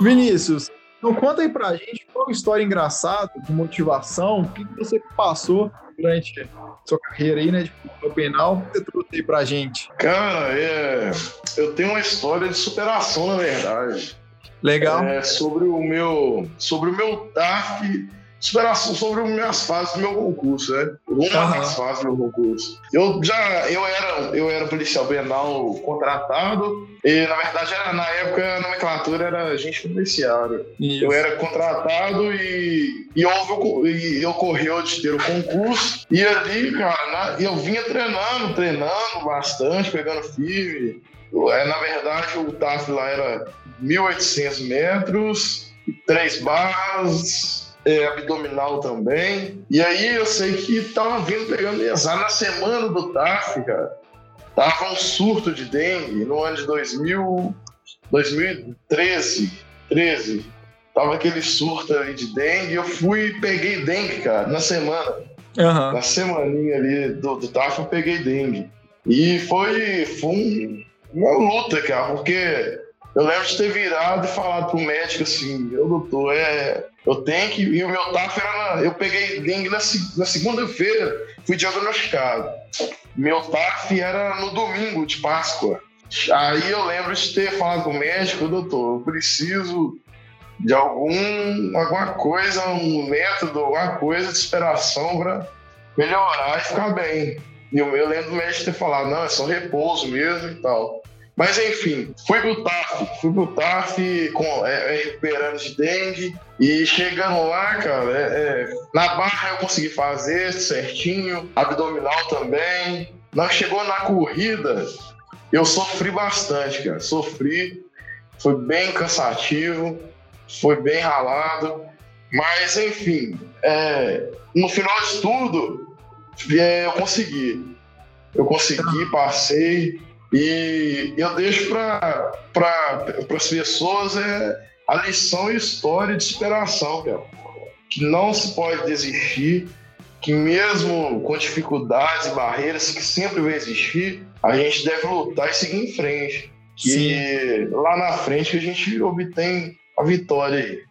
Vinícius, então conta aí pra gente qual a história engraçada de motivação, o que, você passou durante sua carreira aí, né, de penal, o que você trouxe aí pra gente? Cara, é... eu tenho uma história de superação, na verdade. Legal. É, sobre o meu, sobre o meu TAF superação sobre as minhas fases do meu concurso, né? Uma uhum. das fases do meu concurso. Eu já, eu era, eu era policial penal contratado e, na verdade, era, na época a nomenclatura era agente policiário. Eu era contratado e, e, houve, e ocorreu de ter o concurso e ali, cara, eu vinha treinando, treinando bastante, pegando firme. É, na verdade, o TAF lá era 1.800 metros, três barras, é, abdominal também. E aí eu sei que tava vindo pegando exame na semana do TAF, cara. Tava um surto de dengue no ano de 2000, 2013. 13. Tava aquele surto ali de dengue. Eu fui e peguei dengue, cara, na semana. Uhum. Na semaninha ali do, do TAF eu peguei dengue. E foi, foi um, uma luta, cara, porque eu lembro de ter virado e falado pro médico assim, meu doutor, é, eu tenho que. E o meu TAF era. Na, eu peguei dengue na, na segunda-feira, fui diagnosticado. Meu TAF era no domingo de Páscoa. Aí eu lembro de ter falado com o médico, doutor, eu preciso de algum, alguma coisa, um método, alguma coisa de esperação para melhorar e ficar bem. E eu, eu lembro do médico ter falado, não, é só repouso mesmo e tal. Mas enfim, fui pro TAF, fui pro TAF com, é, é, recuperando de dengue. E chegando lá, cara, é, é, na barra eu consegui fazer certinho, abdominal também. Nós chegou na corrida, eu sofri bastante, cara, sofri, foi bem cansativo, foi bem ralado, mas enfim, é, no final de tudo, é, eu consegui. Eu consegui, passei, e eu deixo para pra, as pessoas é, a lição e história de superação, cara. Que não se pode desistir, que mesmo com dificuldades e barreiras que sempre vai existir, a gente deve lutar e seguir em frente. Que Sim. lá na frente a gente obtém a vitória aí.